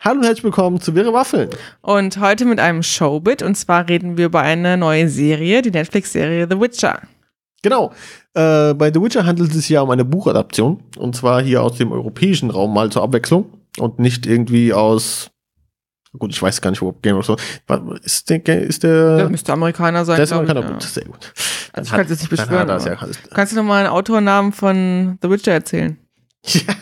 Hallo und herzlich willkommen zu Wirre Waffeln. Und heute mit einem Showbit. Und zwar reden wir über eine neue Serie, die Netflix-Serie The Witcher. Genau. Äh, bei The Witcher handelt es sich ja um eine Buchadaption. Und zwar hier aus dem europäischen Raum mal zur Abwechslung. Und nicht irgendwie aus. Gut, ich weiß gar nicht, wo Game of Thrones. Ist der. Ist der, der müsste Amerikaner sein. Der ist Amerikaner, ich, gut, sehr gut. Also ich kann es jetzt nicht beschwören. Ja, kannst du nochmal einen Autornamen von The Witcher erzählen? Ja,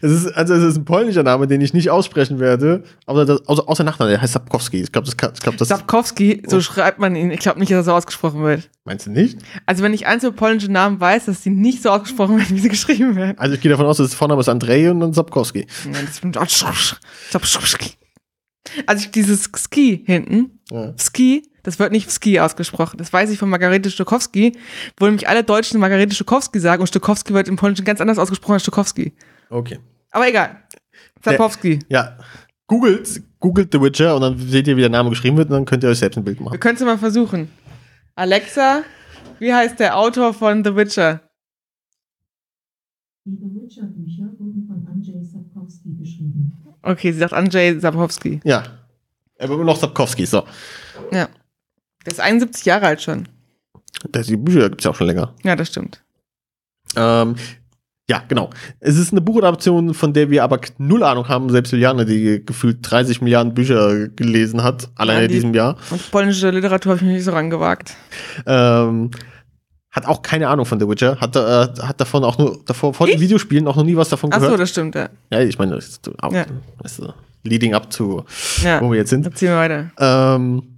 es ist, also es ist ein polnischer Name, den ich nicht aussprechen werde, aber das, außer, außer Nachname, der heißt Sapkowski. Ich glaube, das, ich glaub, das Sapkowski, so schreibt man ihn. Ich glaube nicht, dass er so ausgesprochen wird. Meinst du nicht? Also wenn ich einzelne polnische Namen weiß, dass die nicht so ausgesprochen werden, wie sie geschrieben werden. Also ich gehe davon aus, dass das Vorname ist Andrei und dann Sapkowski. Nein, das Sapkowski. Also dieses Ski hinten, ja. Ski, das wird nicht Ski ausgesprochen. Das weiß ich von Margarete Stokowski, wo nämlich alle Deutschen Margarete Stokowski sagen und Stokowski wird im Polnischen ganz anders ausgesprochen als Stokowski. Okay. Aber egal. Zapowski. Ja. Googelt, googelt The Witcher und dann seht ihr, wie der Name geschrieben wird und dann könnt ihr euch selbst ein Bild machen. Wir können es mal versuchen. Alexa, wie heißt der Autor von The Witcher? Die The Witcher-Bücher wurden von Andrzej Sapkowski geschrieben. Okay, sie sagt Andrzej Sapkowski. Ja. Aber immer noch Sapkowski, so. Ja. Der ist 71 Jahre alt schon. Das, die Bücher gibt es ja auch schon länger. Ja, das stimmt. Ähm, ja, genau. Es ist eine Buchadaption, von der wir aber null Ahnung haben. Selbst Juliane, die gefühlt 30 Milliarden Bücher gelesen hat, alleine ja, in diesem Jahr. Und polnische Literatur habe ich mich nicht so rangewagt. Ähm, hat auch keine Ahnung von The Witcher. Hat, äh, hat davon auch nur, davor, vor den Videospielen auch noch nie was davon gehört. Ach so, das stimmt, ja. Ja, ich meine, das ist, auch, ja. weißt du, leading up zu, ja. wo wir jetzt sind. Erzähl wir weiter. Ähm,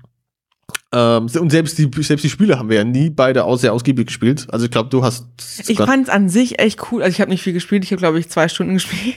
ähm, und selbst die, selbst die Spiele haben wir ja nie beide auch sehr ausgiebig gespielt. Also ich glaube, du hast. Ich fand es an sich echt cool. Also ich habe nicht viel gespielt, ich habe, glaube ich, zwei Stunden gespielt.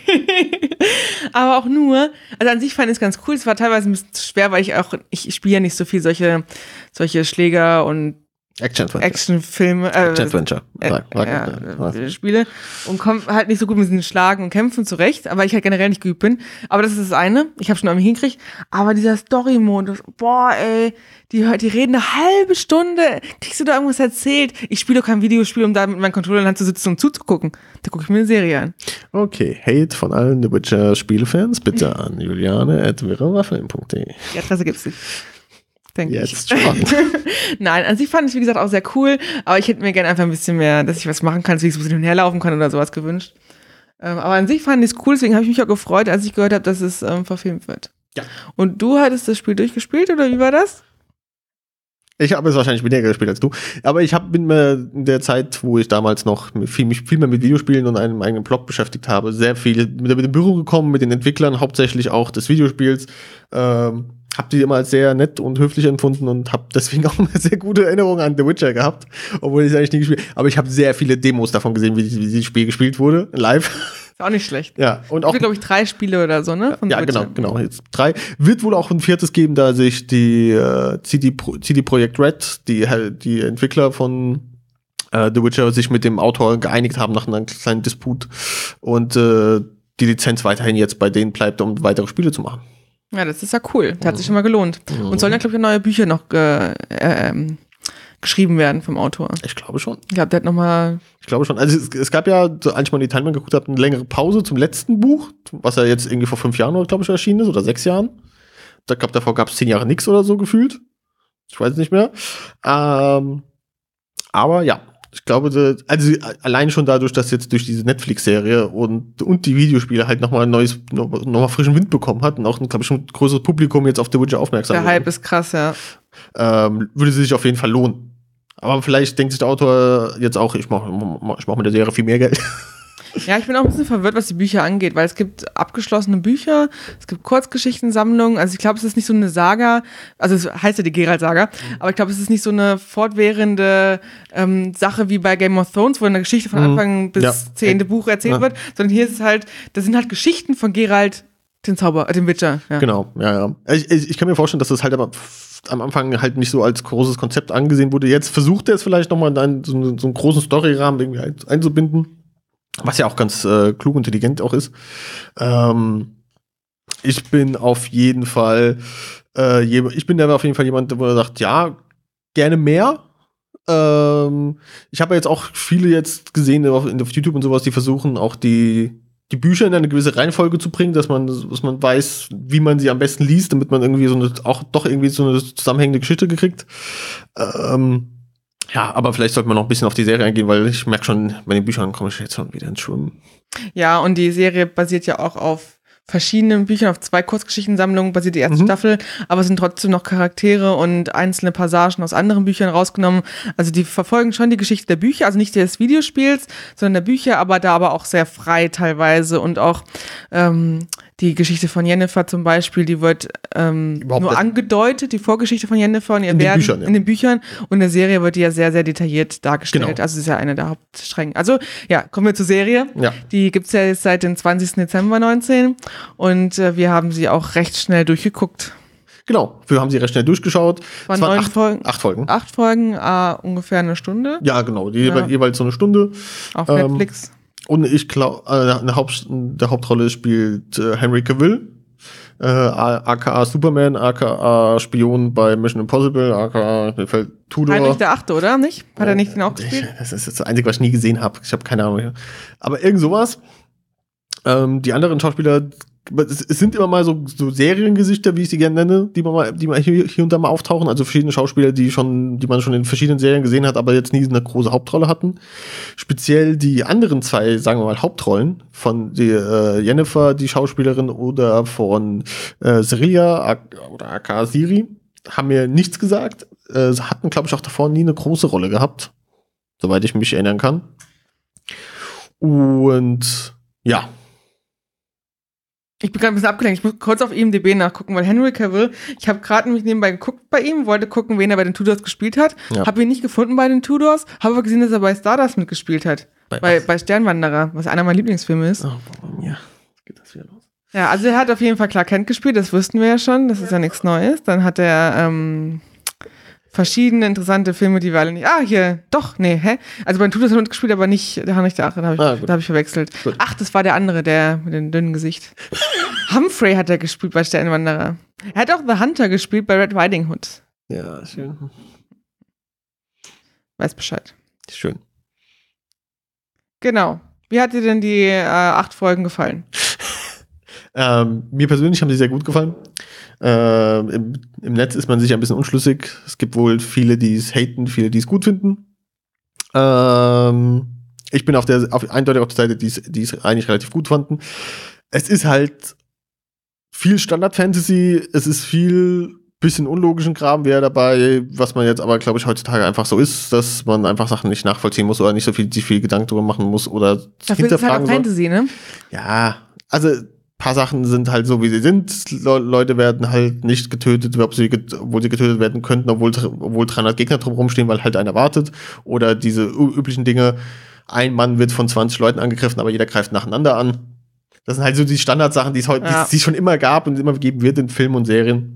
Aber auch nur, also an sich fand ich es ganz cool. Es war teilweise ein bisschen schwer, weil ich auch, ich, ich spiele ja nicht so viel solche, solche Schläger und Action-Adventure. Action-Filme. Äh, Action-Adventure. Äh, ja, Spiele. Und komme halt nicht so gut mit diesen Schlagen und Kämpfen zurecht, aber ich halt generell nicht geübt bin. Aber das ist das eine. Ich habe schon irgendwie hinkriegt. Aber dieser Story-Modus, boah, ey, die, die reden eine halbe Stunde. Kriegst du da irgendwas erzählt? Ich spiele doch kein Videospiel, um da mit meinem Controller in der Hand zu sitzen und zuzugucken. Da gucke ich mir eine Serie an. Okay, Hate von allen The Witcher-Spielfans bitte an juliane at Die Adresse gibt's nicht denke Jetzt ich. Schon. Nein, an sich fand ich, wie gesagt, auch sehr cool, aber ich hätte mir gerne einfach ein bisschen mehr, dass ich was machen kann, dass ich so ein bisschen herlaufen kann oder sowas gewünscht. Ähm, aber an sich fand ich es cool, deswegen habe ich mich auch gefreut, als ich gehört habe, dass es ähm, verfilmt wird. Ja. Und du hattest das Spiel durchgespielt oder wie war das? Ich habe es wahrscheinlich weniger gespielt als du. Aber ich hab, bin mir in der Zeit, wo ich damals noch viel, mich viel mehr mit Videospielen und einem eigenen Blog beschäftigt habe, sehr viel mit, mit dem Büro gekommen, mit den Entwicklern, hauptsächlich auch des Videospiels. Ähm, hab die immer als sehr nett und höflich empfunden und habe deswegen auch eine sehr gute Erinnerung an The Witcher gehabt, obwohl ich es eigentlich nie gespielt Aber ich habe sehr viele Demos davon gesehen, wie, wie dieses Spiel gespielt wurde, live. Ist auch nicht schlecht. Ja, und auch. glaube ich, drei Spiele oder so, ne? ja, genau, genau. Jetzt drei. Wird wohl auch ein viertes geben, da sich die äh, CD, CD Projekt Red, die, die Entwickler von äh, The Witcher, sich mit dem Autor geeinigt haben nach einem kleinen Disput und äh, die Lizenz weiterhin jetzt bei denen bleibt, um weitere Spiele zu machen. Ja, das ist ja cool. Das hat sich schon mal gelohnt. Mhm. Und sollen ja, glaube ich, neue Bücher noch äh, ähm, geschrieben werden vom Autor. Ich glaube schon. Ich glaube, der hat nochmal. Ich glaube schon. Also es, es gab ja, so, als ich mal die Timeline geguckt habe, eine längere Pause zum letzten Buch, was ja jetzt irgendwie vor fünf Jahren, glaube ich, erschienen ist, oder sechs Jahren. Da glaube davor gab es zehn Jahre nichts oder so gefühlt. Ich weiß nicht mehr. Ähm, aber ja, ich glaube, also allein schon dadurch, dass jetzt durch diese Netflix-Serie und, und die Videospiele halt nochmal ein neues, nochmal noch frischen Wind bekommen hat und auch, glaube ich, ein größeres Publikum jetzt auf The Witcher aufmerksam Der Hype ist krass, ja. Ähm, würde sie sich auf jeden Fall lohnen. Aber vielleicht denkt sich der Autor jetzt auch, ich mache ich mach mit der Serie viel mehr Geld. Ja, ich bin auch ein bisschen verwirrt, was die Bücher angeht, weil es gibt abgeschlossene Bücher, es gibt Kurzgeschichtensammlungen, also ich glaube, es ist nicht so eine Saga, also es heißt ja die Geralt-Saga, mhm. aber ich glaube, es ist nicht so eine fortwährende ähm, Sache wie bei Game of Thrones, wo eine Geschichte von mhm. Anfang bis ja. zehnte Buch erzählt ja. wird, sondern hier ist es halt, das sind halt Geschichten von Geralt, den Zauber, äh, den Witcher. Ja. Genau, ja, ja. Ich, ich, kann mir vorstellen, dass das halt aber am Anfang halt nicht so als großes Konzept angesehen wurde. Jetzt versucht er es vielleicht nochmal in so, einen, so einen großen Storyrahmen irgendwie einzubinden. Was ja auch ganz äh, klug und intelligent auch ist. Ähm, ich bin auf jeden Fall, äh, ich bin da auf jeden Fall jemand, wo er sagt, ja, gerne mehr. Ähm, ich habe jetzt auch viele jetzt gesehen auf, auf YouTube und sowas, die versuchen auch die die Bücher in eine gewisse Reihenfolge zu bringen, dass man, dass man weiß, wie man sie am besten liest, damit man irgendwie so eine, auch doch irgendwie so eine zusammenhängende Geschichte gekriegt. Ähm, ja, aber vielleicht sollte man noch ein bisschen auf die Serie eingehen, weil ich merke schon, bei den Büchern komme ich jetzt schon wieder ins Schwimmen. Ja, und die Serie basiert ja auch auf verschiedenen Büchern, auf zwei Kurzgeschichtensammlungen basiert die erste Mhm. Staffel, aber es sind trotzdem noch Charaktere und einzelne Passagen aus anderen Büchern rausgenommen. Also die verfolgen schon die Geschichte der Bücher, also nicht des Videospiels, sondern der Bücher, aber da aber auch sehr frei teilweise und auch ähm, die Geschichte von Jennifer zum Beispiel, die wird ähm, nur nicht. angedeutet, die Vorgeschichte von Jennifer und ihr In den Werden Büchern, ja. in den Büchern und in der Serie wird die ja sehr, sehr detailliert dargestellt. Genau. Also es ist ja eine der Hauptstränge. Also ja, kommen wir zur Serie. Ja. Die gibt's ja jetzt seit dem 20. Dezember 19 und äh, wir haben sie auch recht schnell durchgeguckt. Genau, wir haben sie recht schnell durchgeschaut. Waren Es waren neun acht, Folgen. acht Folgen. Acht Folgen, äh, ungefähr eine Stunde Ja, genau, die Ja. jeweils- jeweils so eine Stunde. auf Ähm, Netflix. Und ich glaube, äh, eine Haupt, der Hauptrolle spielt äh, Henry Cavill, äh, aka Superman, aka Spion bei Mission Impossible, aka mir fällt Tudor. Heinrich der Achte, oder? Nicht? Hat er nicht den auch Ich, gespielt? das ist das Einzige, was ich nie gesehen habe. Ich habe keine Ahnung. Aber irgend sowas. Ähm, die anderen Schauspieler, es, sind immer mal so, so Seriengesichter, wie ich sie gerne nenne, die man mal, die mal hier, hier und da mal auftauchen. Also verschiedene Schauspieler, die schon, die man schon in verschiedenen Serien gesehen hat, aber jetzt nie eine große Hauptrolle hatten. Speziell die anderen zwei, sagen wir mal, Hauptrollen von die, äh, Jennifer, die Schauspielerin, oder von äh, Serilia ak- oder aka Siri, haben mir nichts gesagt. Äh, hatten, glaube ich, auch davor nie eine große Rolle gehabt, soweit ich mich erinnern kann. Und ja, Ich bin gerade ein bisschen abgelenkt. Ich muss kurz auf IMDb nachgucken, weil Henry Cavill, ich habe gerade nämlich nebenbei geguckt bei ihm, wollte gucken, wen er bei den Tudors gespielt hat. Ja. Habe ihn nicht gefunden bei den Tudors, habe aber gesehen, dass er bei Stardust mitgespielt hat. Bei Bei, bei Sternwanderer, was einer meiner Lieblingsfilme ist. oh, ja, geht das wieder los? Ja, also er hat auf jeden Fall Clark Kent gespielt, das wussten wir ja schon, das ist ja nichts Neues. Dann hat er ähm, verschiedene interessante Filme, die wir alle nicht. Ah, hier, doch, nee, hä? Also bei den Tudors hat er mitgespielt, aber nicht der Heinrich der Achte, da habe ich, Ah, da hab ich verwechselt. Gut. Ach, das war der andere, der mit dem dünnen Gesicht. Humphrey hat er gespielt bei Sternwanderer. Er hat auch The Hunter gespielt bei Red Riding Hood. Ja, schön. Weiß Bescheid. Schön. Genau. Wie hat dir denn die äh, acht Folgen gefallen? Ähm, mir persönlich haben sie sehr gut gefallen. Ähm, im, Im Netz ist man sich ein bisschen unschlüssig. Es gibt wohl viele, die es haten, viele, die es gut finden. Ähm, ich bin auf der auf, eindeutig auf der Seite, die es die es eigentlich relativ gut fanden. Es ist halt viel Standard-Fantasy, es ist viel bisschen unlogischen Kram wäre dabei, was man jetzt aber, glaube ich, heutzutage einfach so ist, dass man einfach Sachen nicht nachvollziehen muss oder nicht so viel, viel Gedanken drüber machen muss oder Dafür ist es halt hinterfragen auch. Fantasy, ne? Ja, also paar Sachen sind halt so, wie sie sind. Le Leute werden halt nicht getötet, sie get obwohl sie getötet werden könnten, obwohl, obwohl 300 Gegner drumherum stehen, weil halt einer wartet. Oder diese üblichen Dinge, ein Mann wird von 20 Leuten angegriffen, aber jeder greift nacheinander an. Das sind halt so die Standardsachen, die es heute, Ja. die es schon immer gab und immer geben wird in Filmen und Serien.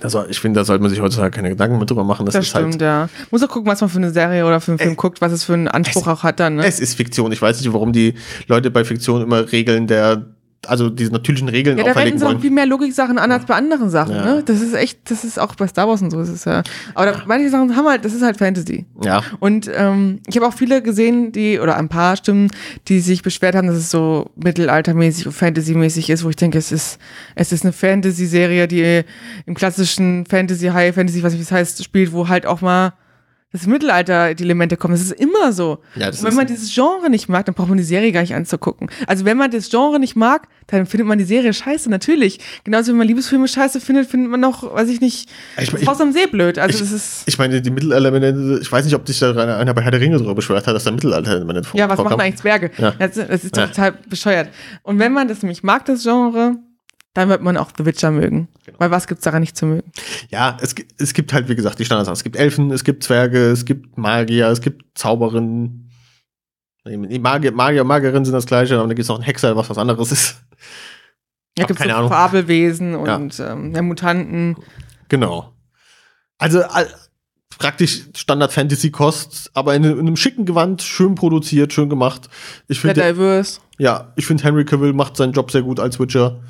Also ich finde, da sollte man sich heutzutage keine Gedanken mehr drüber machen. Das, Das ist stimmt, halt, ja. Muss auch gucken, was man für eine Serie oder für einen Film Äh, guckt, was es für einen Anspruch es- auch hat dann, ne? es ist Fiktion. Ich weiß nicht, warum die Leute bei Fiktion immer Regeln der, also diese natürlichen Regeln Ja, da auferlegen wollen. viel mehr Logiksachen an als bei anderen Sachen, Ja. ne? Das ist echt, das ist auch bei Star Wars und so ist es ja. Aber da, manche Sachen haben halt, das ist halt Fantasy. Ja. Und ähm, ich habe auch viele gesehen, die, oder ein paar Stimmen, die sich beschwert haben, dass es so mittelaltermäßig und Fantasy-mäßig ist, wo ich denke, es ist, es ist eine Fantasy-Serie, die im klassischen Fantasy, High Fantasy, was ich wie es heißt, spielt, wo halt auch mal das Mittelalter, die Elemente kommen. Das ist immer so. Ja, das wenn man dieses Genre nicht mag, dann braucht man die Serie gar nicht anzugucken. Also wenn man das Genre nicht mag, dann findet man die Serie scheiße, natürlich. Genauso wie man Liebesfilme scheiße findet, findet man auch, weiß ich nicht, Ich- ich- Haus am See blöd. Also ich- das ist. Ich meine, die Mittelalterelemente, ich weiß nicht, ob sich da einer bei Herr der Ringe drüber beschwert hat, dass da Mittelalterelemente Ja, was vorkommen. machen eigentlich Zwerge? Ja. Das, das ist Ja. total bescheuert. Und wenn man das nämlich mag, das Genre, dann wird man auch The Witcher mögen. Genau. Weil was gibt's daran nicht zu mögen? Ja, es, es gibt halt, wie gesagt, die Standards. Es gibt Elfen, es gibt Zwerge, es gibt Magier, es gibt Zauberinnen. Magier, Magier und Magierinnen sind das gleiche, aber dann gibt es noch einen Hexer, was was anderes ist. Ja, Ach, gibt's keine so Ahnung. Fabelwesen und ähm, ja, Mutanten. Genau. Also all, praktisch Standard-Fantasy-Kost, aber in, in einem schicken Gewand, schön produziert, schön gemacht. Ich Der finde, diverse, ja, ich finde Henry Cavill macht seinen Job sehr gut als Witcher.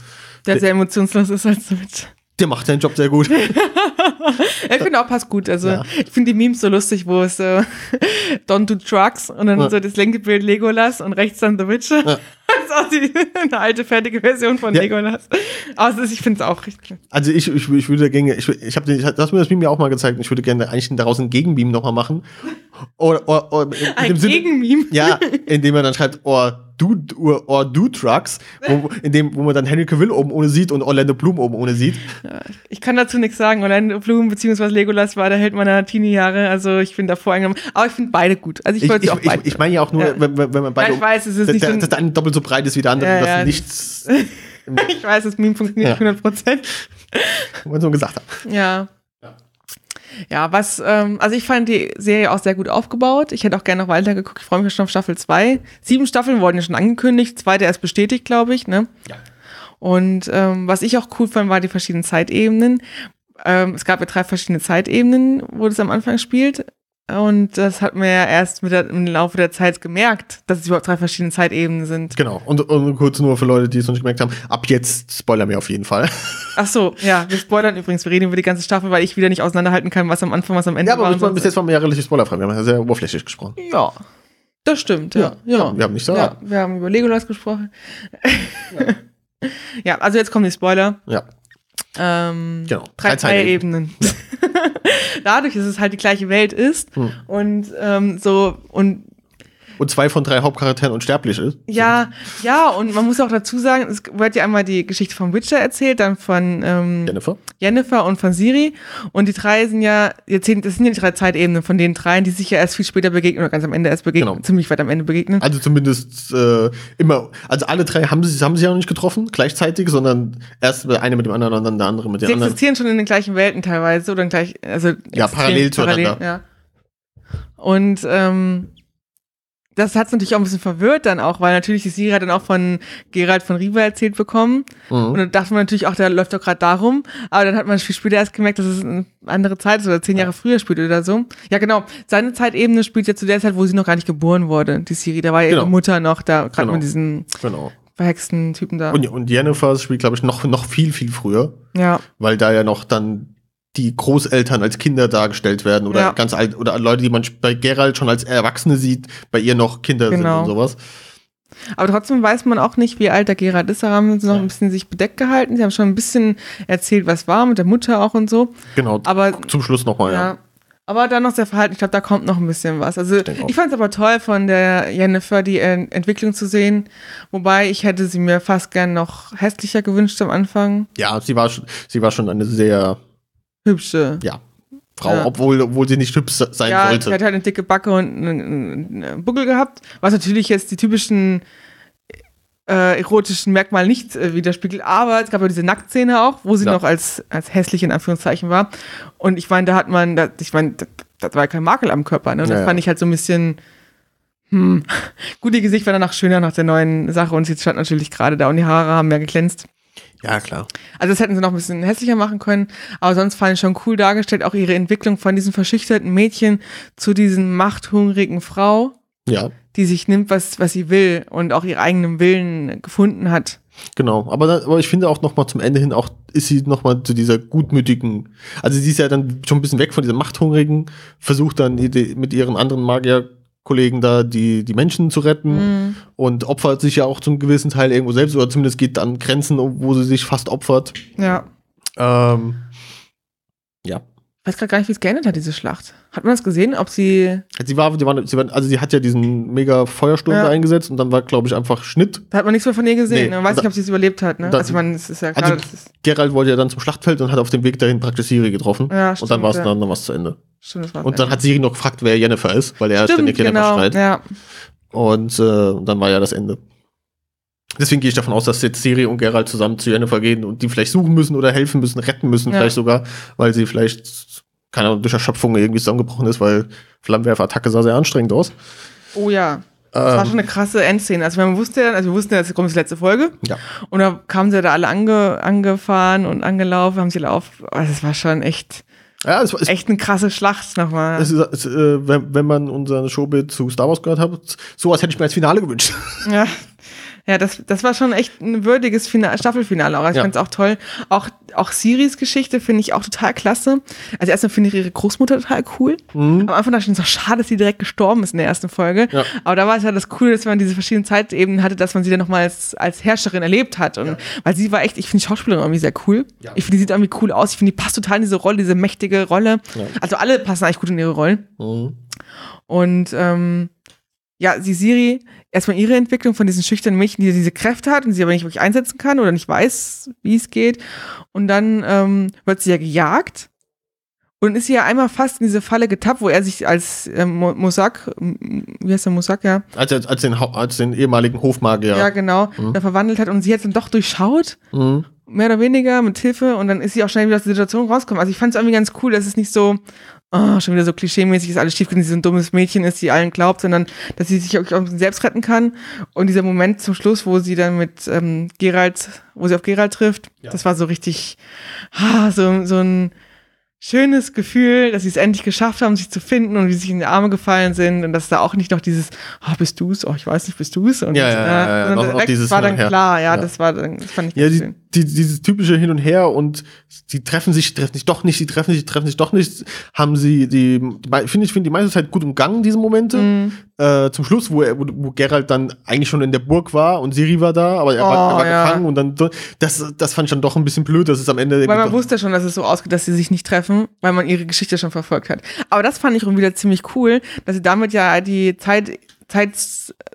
Der sehr emotionslos ist als The Witcher. Der macht seinen Job sehr gut. ich finde auch passt gut. Also Ja. ich finde die Memes so lustig, wo es so Don't do drugs und dann Ja. so das linke Bild Legolas und rechts dann The Witcher. Ja. Das ist auch eine alte fertige Version von Ja. Legolas. Ist- ich finde es auch richtig. Also ich, ich, ich würde gerne, ich, ich habe hast mir das Meme ja auch mal gezeigt, ich würde gerne eigentlich daraus ein Gegenmeme nochmal machen. Oder, oder, oder in, Ein Gegenmeme. ja, indem man dann schreibt, or do, or, or do trucks, wo, in dem, wo man dann Henry Cavill oben ohne sieht und Orlando Bloom oben ohne sieht. Ich kann dazu nichts sagen. Orlando Bloom bzw. Legolas war der Held meiner Teenie-Jahre. Also ich bin da voreingenommen. Aber ich finde beide gut. Also ich, Ich, wollte ich, sie auch ich, beide. ich meine ja auch nur, Ja. wenn, wenn wenn man beide. Ja, ich weiß, es ist dass, nicht so ein- dass der eine doppelt so breit ist wie der andere, Ja, dass ja. nichts, ich weiß, das Meme funktioniert Ja. nicht 100 Prozent. wie man so gesagt hat. Ja. Ja, was, ähm, also ich fand die Serie auch sehr gut aufgebaut. Ich hätte auch gerne noch weitergeguckt. Ich freue mich schon auf Staffel 2. Sieben Staffeln wurden ja schon angekündigt, zweite erst bestätigt, glaube ich, ne? Ja. Und ähm, was ich auch cool fand, war die verschiedenen Zeitebenen. Ähm, es gab ja drei verschiedene Zeitebenen, wo das am Anfang spielt. Und das hat man ja erst mit der, im Laufe der Zeit gemerkt, dass es überhaupt drei verschiedene Zeitebenen sind. Genau. Und, und kurz nur für Leute, die es noch nicht gemerkt haben, ab jetzt spoilern wir auf jeden Fall. Ach so, ja, wir spoilern übrigens. Wir reden über die ganze Staffel, weil ich wieder nicht auseinanderhalten kann, was am Anfang, was am Ende Ja, aber war. bis, jetzt waren wir ja relativ spoilerfrei. Wir haben ja sehr oberflächlich gesprochen. Ja, das stimmt, ja. ja. Wir haben nicht so. Ja, wir haben über Legolas gesprochen. Ja, also jetzt kommen die Spoiler. Ja. Ähm, Genau. Drei, Drei drei Ebenen. Dadurch, dass es halt die gleiche Welt ist Hm. und ähm, so und Und zwei von drei Hauptcharakteren unsterblich ist. ja, ja, und man muss auch dazu sagen, es wird ja einmal die Geschichte von Witcher erzählt, dann von ähm, Jennifer. Jennifer und von Siri. Und die drei sind ja, jetzt sind- das sind ja die drei Zeitebenen von den dreien, die sich ja erst viel später begegnen oder ganz am Ende erst begegnen, Genau. ziemlich weit am Ende begegnen. Also zumindest äh, immer, also alle drei haben sie, haben sie ja noch nicht getroffen, gleichzeitig, sondern erst eine mit dem anderen und dann der andere mit dem Sie anderen. existieren schon in den gleichen Welten teilweise oder gleich, also Ja, parallel zueinander. ja. Und ähm, das hat es natürlich auch ein bisschen verwirrt dann auch, weil natürlich die Siri hat dann auch von Gerald von Riva erzählt bekommen. Mhm. Und dann dachte man natürlich auch, der läuft doch gerade darum. Aber dann hat man viel später erst gemerkt, dass es eine andere Zeit ist oder zehn Jahre früher spielt oder so. Ja, genau. Seine Zeitebene spielt ja zu der Zeit, wo sie noch gar nicht geboren wurde, die Siri. Da war ja ihre Genau. Mutter noch da, gerade Genau. mit diesen Genau. verhexten Typen da. Und, und Jennifer spielt, glaube ich, noch, noch viel, viel früher, ja, weil da ja noch dann die Großeltern als Kinder dargestellt werden oder Ja. ganz alt oder Leute, die man bei Gerald schon als Erwachsene sieht, bei ihr noch Kinder Genau. sind und sowas. Aber trotzdem weiß man auch nicht, wie alt der Gerard ist. Da haben sie noch Ja. ein bisschen sich bedeckt gehalten. Sie haben schon ein bisschen erzählt, was war mit der Mutter auch und so. Genau. Aber Zum Schluss nochmal, ja. ja. Aber dann noch sehr verhalten. Ich glaube, da kommt noch ein bisschen was. Also auch. ich fand es aber toll von der Jennifer, die äh, Entwicklung zu sehen. Wobei ich hätte sie mir fast gern noch hässlicher gewünscht am Anfang. Ja, sie war, sie war schon eine sehr, Hübsche. ja, Frau, Ja. obwohl, obwohl sie nicht hübsch se- sein ja, sollte. sie hat halt eine dicke Backe und einen, einen Buckel gehabt, was natürlich jetzt die typischen äh, erotischen Merkmale nicht äh, widerspiegelt, aber es gab ja diese Nacktszene auch, wo sie Ja. noch als, als hässlich in Anführungszeichen war. Und ich meine, da hat man, da, ich meine, das, das war ja kein Makel am Körper, ne? Das Ja, ja. fand ich halt so ein bisschen, hm, gut, ihr Gesicht war danach schöner nach der neuen Sache und sie stand natürlich gerade da und die Haare haben mehr geglänzt. Ja, klar. Also das hätten sie noch ein bisschen hässlicher machen können, aber sonst fand ich schon cool dargestellt, auch ihre Entwicklung von diesem verschüchterten Mädchen zu diesen machthungrigen Frau, Ja, die sich nimmt, was, was sie will und auch ihren eigenen Willen gefunden hat. genau. Aber, dann, aber ich finde auch noch mal zum Ende hin auch ist sie noch mal zu dieser gutmütigen, also sie ist ja dann schon ein bisschen weg von dieser machthungrigen, versucht dann mit ihren anderen Magierkollegen da die, die Menschen zu retten und opfert sich ja auch zum gewissen Teil irgendwo selbst oder zumindest geht an Grenzen, wo sie sich fast opfert. Ja. Ähm, ja. Ich weiß gerade gar nicht, wie es geendet hat, diese Schlacht. Hat man das gesehen, ob sie, Sie war, die war, sie war, also sie hat ja diesen mega Feuersturm Ja. da eingesetzt und dann war, glaube ich, einfach Schnitt. da hat man nichts mehr von ihr gesehen. Nee, ne? Man weiß da- nicht, ob sie es überlebt hat. Ne? da- also meine, es ist ja Also das ist, Gerald wollte ja dann zum Schlachtfeld und hat auf dem Weg dahin praktisch Siri getroffen. Ja, und stimmt, dann war es ja. dann, dann war's zu Ende. Stimmt, das Und dann hat Siri noch gefragt, wer Jennifer ist, weil er stimmt, ständig Jennifer genau, schreit. ja. Und äh, dann war ja das Ende. Deswegen gehe ich davon aus, dass jetzt Siri und Gerald zusammen zu Jennifer gehen und die vielleicht suchen müssen oder helfen müssen, retten müssen, Ja. vielleicht sogar, weil sie vielleicht, keine Ahnung, durch Erschöpfung irgendwie zusammengebrochen ist, weil Flammenwerfer-Attacke sah sehr anstrengend aus. Oh ja. Das war Ähm, schon eine krasse Endszene. Also man wusste ja, also wir wussten ja, jetzt kommt die letzte Folge. ja. Und da kamen sie da alle ange, angefahren und angelaufen, haben sie alle auf. Also das war schon echt, Ja, es, es, echt eine krasse Schlacht nochmal. es, ist, es, äh, wenn, wenn man unser Showbild zu Star Wars gehört hat, so als hätte ich mir als Finale gewünscht. Ja. Ja, das, das war schon echt ein würdiges Final, Staffelfinale auch. Also Ich Ja. fand's auch toll. Auch, auch Siris Geschichte finde ich auch total klasse. Also erstmal finde ich ihre Großmutter total cool. Am Anfang dachte ich mir so, schade, dass sie direkt gestorben ist in der ersten Folge. Ja. Aber da war es ja das Coole, dass man diese verschiedenen Zeitebenen hatte, dass man sie dann nochmal als, als Herrscherin erlebt hat. Und weil sie war echt, ich finde die Schauspielerin irgendwie sehr cool. Ja. Ich finde, die sieht irgendwie cool aus. Ich finde, die passt total in diese Rolle, diese mächtige Rolle. Ja. Also alle passen eigentlich gut in ihre Rollen. Mhm. Und ähm, ja, die Siri, erstmal ihre Entwicklung von diesen schüchternen Mädchen, die diese Kräfte hat und sie aber nicht wirklich einsetzen kann oder nicht weiß, wie es geht. Und dann ähm, wird sie ja gejagt. Und ist sie ja einmal fast in diese Falle getappt, wo er sich als ähm, Mo- Mosak, wie heißt der Mosak, ja? Als, als, als, den, als den ehemaligen Hofmagier. Ja, genau, Mhm. da verwandelt hat und sie hat dann doch durchschaut, Mhm. mehr oder weniger, mit Hilfe. Und dann ist sie auch schnell wieder aus der Situation rausgekommen. Also ich fand es irgendwie ganz cool, dass es nicht so, oh, schon wieder so klischeemäßig ist, alles schief, dass sie so ein dummes Mädchen ist, die allen glaubt, sondern dass sie sich auch selbst retten kann. Und dieser Moment zum Schluss, wo sie dann mit ähm, Gerald, wo sie auf Gerald trifft, Ja. das war so richtig, ah, so, so ein schönes Gefühl, dass sie es endlich geschafft haben, sich zu finden und wie sie sich in die Arme gefallen sind und dass da auch nicht noch dieses, ah, bist du's? Oh, ich weiß nicht, bist du's? Und Ja, ja, ja, ja, sondern noch- noch dieses war dann klar, ja, Ja. das war dann, das fand ich Ja, ganz die, schön. Die, dieses typische Hin und Her und die treffen sich, treffen sich doch nicht, die treffen sich, treffen sich doch nicht, haben sie die, die finde ich, finde die meiste Zeit gut umgangen, diese Momente. Mhm. Äh, zum Schluss, wo, er, wo, wo Geralt dann eigentlich schon in der Burg war und Siri war da, aber er war, er Oh, war ja. gefangen und dann, das, das fand ich dann doch ein bisschen blöd, dass es am Ende. Weil man wusste schon, dass es so ausgeht, dass sie sich nicht treffen, weil man ihre Geschichte schon verfolgt hat. Aber das fand ich schon wieder ziemlich cool, dass sie damit ja die Zeit, Zeit,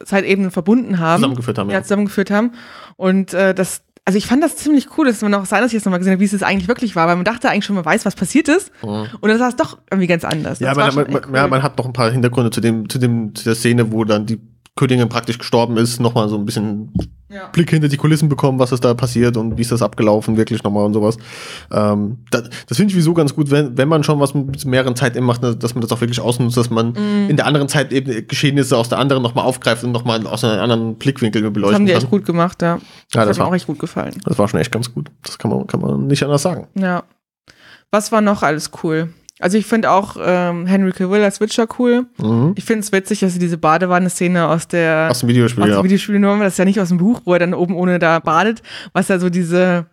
Zeitebenen verbunden haben. zusammengeführt haben. ja, zusammengeführt haben. Und äh, das, also ich fand das ziemlich cool, dass man auch seiner Sicht jetzt nochmal gesehen hat, wie es eigentlich wirklich war, weil man dachte eigentlich schon, man weiß, was passiert ist. Mhm. Und dann sah es doch irgendwie ganz anders. Ja, man, man, man, ja, man hat noch ein paar Hintergründe zu dem, zu dem, zu der Szene, wo dann die Königin praktisch gestorben ist, nochmal so ein bisschen ja. Blick hinter die Kulissen bekommen, was ist da passiert und wie ist das abgelaufen, wirklich nochmal und sowas. Ähm, das das finde ich wieso ganz gut, wenn, wenn man schon was mit mehreren Zeiten macht, ne, dass man das auch wirklich ausnutzt, dass man Mhm. in der anderen Zeit eben Geschehnisse aus der anderen nochmal aufgreift und nochmal aus einem anderen Blickwinkel Das beleuchten haben die kann. echt gut gemacht, ja. Ja, Das, das hat mir auch war, echt gut gefallen. das war schon echt ganz gut. Das kann man, kann man nicht anders sagen. Ja. Was war noch alles cool? Also ich finde auch ähm, Henry Cavill als Witcher cool. Mhm. Ich finde es witzig, dass sie diese Badewanne-Szene aus der Aus dem Videospiel, aus ja. dem Videospiel genommen haben. Das ist ja nicht aus dem Buch, wo er dann oben ohne da badet, was ja so diese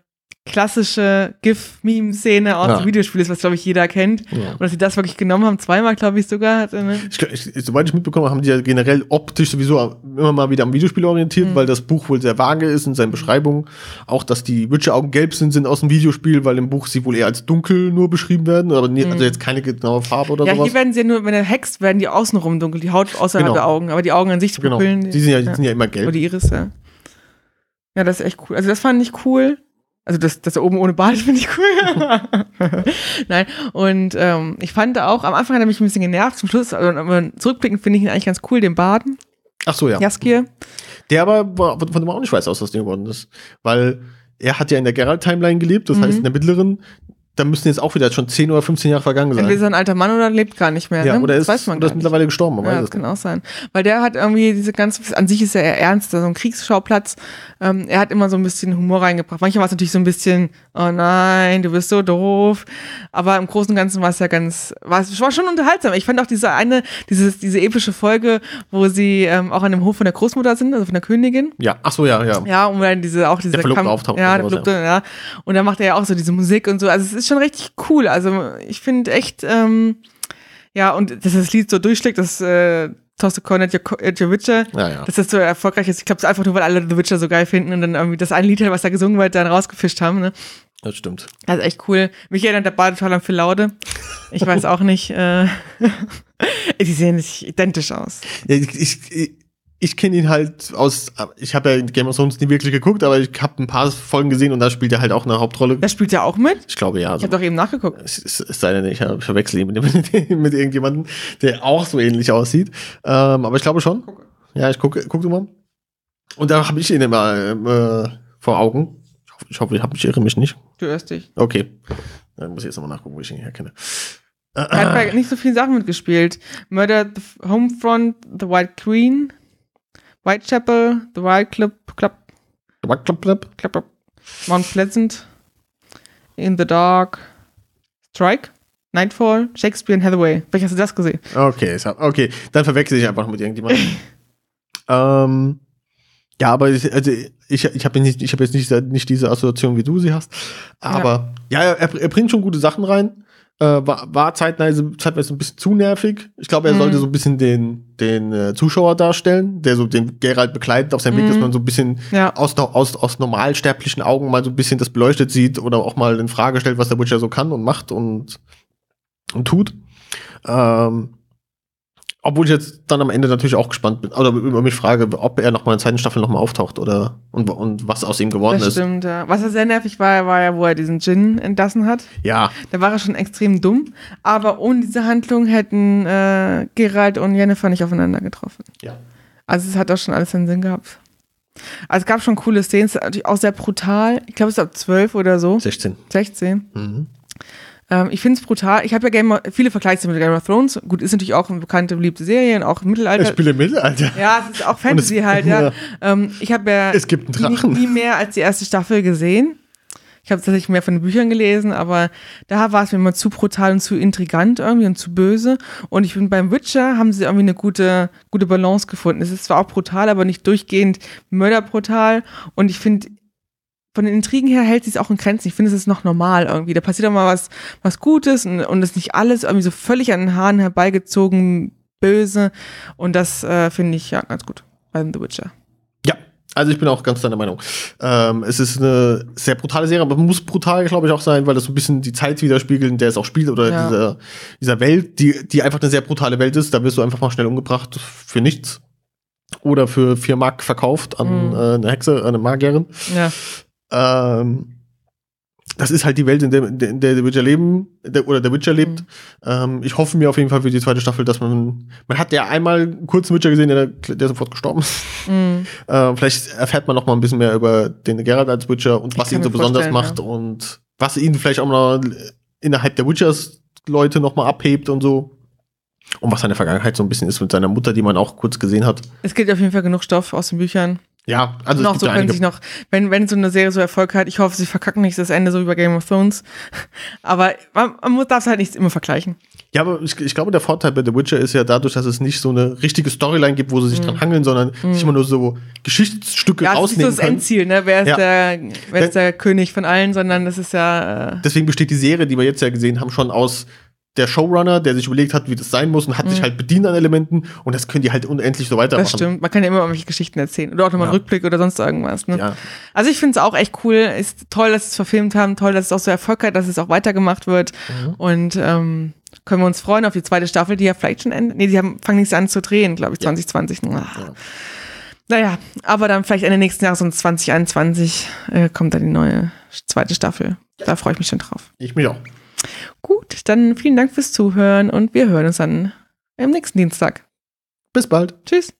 klassische GIF-Meme-Szene aus Ja. dem Videospiel ist, was, glaube ich, jeder kennt. Ja. Und dass sie das wirklich genommen haben, zweimal, glaube ich, sogar. Hat, ne? Ich, ich, soweit ich mitbekommen habe, haben die ja generell optisch sowieso immer mal wieder am Videospiel orientiert, Mhm. weil das Buch wohl sehr vage ist in seinen Beschreibungen. Auch, dass die Witcher-Augen gelb sind, sind aus dem Videospiel, weil im Buch sie wohl eher als dunkel nur beschrieben werden, aber nie, also jetzt keine genaue Farbe oder Mhm. Ja, sowas. hier werden sie ja nur, wenn er hext, werden die außenrum dunkel, die Haut außerhalb Genau. der Augen. Aber die Augen an sich, die genau. Pupillen, Die sind ja, die sind ja immer Oder gelb. die Iris, ja. Ja, das ist echt cool. Also das fand ich cool. Also das, das da oben ohne Bart finde ich cool. Nein. Und ähm, ich fand auch, am Anfang hat er mich ein bisschen genervt, zum Schluss, also, aber zurückblickend finde ich ihn eigentlich ganz cool, den Baden, Ach so, ja. Jaskir. Der aber, war- von dem auch nicht weiß, was das Ding geworden ist. Weil er hat ja in der Geralt-Timeline gelebt, das Mhm. heißt in der mittleren, da müssen jetzt auch wieder schon 10 oder 15 Jahre vergangen sein. Entweder ist er ein alter Mann oder lebt gar nicht mehr. ja, ne? oder das ist, weiß man oder ist mittlerweile gestorben, man Ja, weiß das kann auch sein. Weil der hat irgendwie diese ganze, an sich ist er eher ernst, so ein Kriegsschauplatz. Ähm, er hat immer so ein bisschen Humor reingebracht. Manchmal war es natürlich so ein bisschen, oh nein, du bist so doof. Aber im Großen und Ganzen war es ja ganz, war es war schon unterhaltsam. Ich fand auch diese eine, dieses, diese epische Folge, wo sie ähm, auch an dem Hof von der Großmutter sind, also von der Königin. Ja, ach so, ja, ja. Ja, und dann diese auch diese Der Verlobte auftaucht Ja, und der Verlobte, ja. Und dann macht er ja auch so diese Musik und so. Also es ist schon richtig cool. Also ich finde echt, ähm, ja, und dass das Lied so durchschlägt, das äh, Toss a Coin at your, co- at your Witcher, Ja, ja. dass das so erfolgreich ist. Ich glaube, es ist einfach nur, weil alle The Witcher so geil finden und dann irgendwie das eine Lied, was da gesungen wird, dann rausgefischt haben. Ne? Das stimmt. Also echt cool. Mich erinnert der Bade total an Phil Laude. Ich weiß auch nicht. Äh, die sehen nicht identisch aus. Ja, ich ich, ich kenne ihn halt aus, ich habe ja Game of Thrones nie wirklich geguckt, aber ich habe ein paar Folgen gesehen und da spielt er halt auch eine Hauptrolle. Der spielt ja auch mit. Ich glaube ja. Ich habe doch eben nachgeguckt. es, es, es sei denn, ich verwechsel ihn mit, mit, mit irgendjemandem, der auch so ähnlich aussieht. Ähm, aber ich glaube schon. Ja, ich gucke, guck du mal. Und da habe ich ihn immer äh, vor Augen. Ich hoffe, ich, hoffe, ich, hab, ich irre mich nicht. Du irrst dich. Okay. Dann muss ich jetzt nochmal nachgucken, wo ich ihn herkenne. Er hat bei nicht so vielen Sachen mitgespielt. Murder the Homefront, The White Queen, Whitechapel, The Wild Club, Club, klapp, klapp. Club, Club, Mount Pleasant, In the Dark, Strike, Nightfall, Shakespeare und Hathaway. Vielleicht hast du das gesehen. Okay, okay, dann verwechsel ich einfach mit irgendjemandem. ähm, Ja, aber ich, also ich, ich habe hab jetzt nicht, nicht diese Assoziation, wie du sie hast. Aber ja, ja er, er bringt schon gute Sachen rein. Äh, war, war zeitweise, zeitweise ein bisschen zu nervig. Ich glaube, er Mhm. sollte so ein bisschen den, den äh, Zuschauer darstellen, der so den Geralt begleitet auf seinem Weg, Mhm. dass man so ein bisschen Ja. aus, aus, aus normalsterblichen Augen mal so ein bisschen das beleuchtet sieht oder auch mal in Frage stellt, was der Witcher so kann und macht und, und tut. Ähm, obwohl ich jetzt dann am Ende natürlich auch gespannt bin, oder über mich frage, ob er noch mal in der zweiten Staffel noch mal auftaucht oder und, und was aus ihm geworden Das ist. stimmt, ja. Was ja sehr nervig war, war ja, wo er diesen Gin entlassen hat. Ja, Da war er schon extrem dumm. Aber ohne diese Handlung hätten äh, Gerald und Jennifer nicht aufeinander getroffen. ja. Also es hat auch schon alles seinen Sinn gehabt. Also es gab schon coole Szenen, natürlich auch sehr brutal. Ich glaube, es ist ab 12 oder so, 16. 16. Mhm. Ähm, ich finde es brutal. Ich habe ja Game of, viele Vergleiche mit Game of Thrones. Gut, ist natürlich auch eine bekannte, beliebte Serie und auch im Ich Mittelalter. spiele im Mittelalter. Ja, es ist auch Fantasy es- halt, ja. ja. Ähm, ich habe ja Es gibt einen nie, Drachen. nie mehr als die erste Staffel gesehen. Ich habe tatsächlich mehr von den Büchern gelesen, aber da war es mir immer zu brutal und zu intrigant irgendwie und zu böse. Und ich finde, beim Witcher haben sie irgendwie eine gute, gute Balance gefunden. Es ist zwar auch brutal, aber nicht durchgehend mörderbrutal. Und ich finde, von den Intrigen her hält sie es auch in Grenzen. Ich finde, es ist noch normal irgendwie. Da passiert auch mal was, was Gutes und, und es ist nicht alles irgendwie so völlig an den Haaren herbeigezogen, böse. Und das äh, finde ich ja ganz gut bei The Witcher. Ja, also ich bin auch ganz deiner Meinung. Ähm, es ist eine sehr brutale Serie, aber muss brutal, glaube ich, auch sein, weil das so ein bisschen die Zeit widerspiegelt, in der es auch spielt, oder Ja. dieser, dieser Welt, die, die einfach eine sehr brutale Welt ist. Da wirst du einfach mal schnell umgebracht für nichts. Oder für vier Mark verkauft an Mhm. äh, eine Hexe, eine Magierin. Ja. Ähm, das ist halt die Welt, in der, in der der Witcher leben, der, oder der Witcher lebt. Mhm. Ähm, ich hoffe mir auf jeden Fall für die zweite Staffel, dass man, man hat ja einmal einen kurzen Witcher gesehen, der, der sofort gestorben ist. Mhm. Äh, vielleicht erfährt man noch mal ein bisschen mehr über den Geralt als Witcher und was ihn so besonders macht und was ihn vielleicht auch noch innerhalb der Witchers Leute noch mal abhebt und so. Und was seine Vergangenheit so ein bisschen ist mit seiner Mutter, die man auch kurz gesehen hat. Es gibt auf jeden Fall genug Stoff aus den Büchern. Ja, also gibt so können einige sich noch, wenn, wenn so eine Serie so Erfolg hat, ich hoffe, sie verkacken nicht das Ende so wie bei Game of Thrones. Aber man, man muss- darf es halt nicht immer vergleichen. Ja, aber ich, ich glaube, der Vorteil bei The Witcher ist ja dadurch, dass es nicht so eine richtige Storyline gibt, wo sie sich dran hangeln, sondern sich immer nur so Geschichtsstücke Mhm. Ja, es ist nicht so rausnehmen das können. Endziel, ne? Wer ist, Ja. der, wer ist der König von allen, sondern das ist ja. Äh, Deswegen besteht die Serie, die wir jetzt ja gesehen haben, schon aus der Showrunner, der sich überlegt hat, wie das sein muss und hat sich halt bedient an Elementen und das können die halt unendlich so weitermachen. Mhm. das stimmt. Man kann ja immer irgendwelche Geschichten erzählen. Oder auch nochmal einen Ja. Rückblick oder sonst irgendwas. Ne? Ja. Also ich finde es auch echt cool. Ist toll, dass sie es verfilmt haben. Toll, dass es auch so Erfolg hat, dass es auch weitergemacht wird. Mhm. Und ähm, können wir uns freuen auf die zweite Staffel, die ja vielleicht schon endet. Nee, die haben, fangen nichts an zu drehen, glaube ich, 2020. Ah. Ja. Naja, aber dann vielleicht Ende nächsten Jahres, so 2021, äh, kommt dann die neue zweite Staffel. Da freue ich mich schon drauf. Ich mich auch. Gut, dann vielen Dank fürs Zuhören und wir hören uns dann am nächsten Dienstag. Bis bald. Tschüss.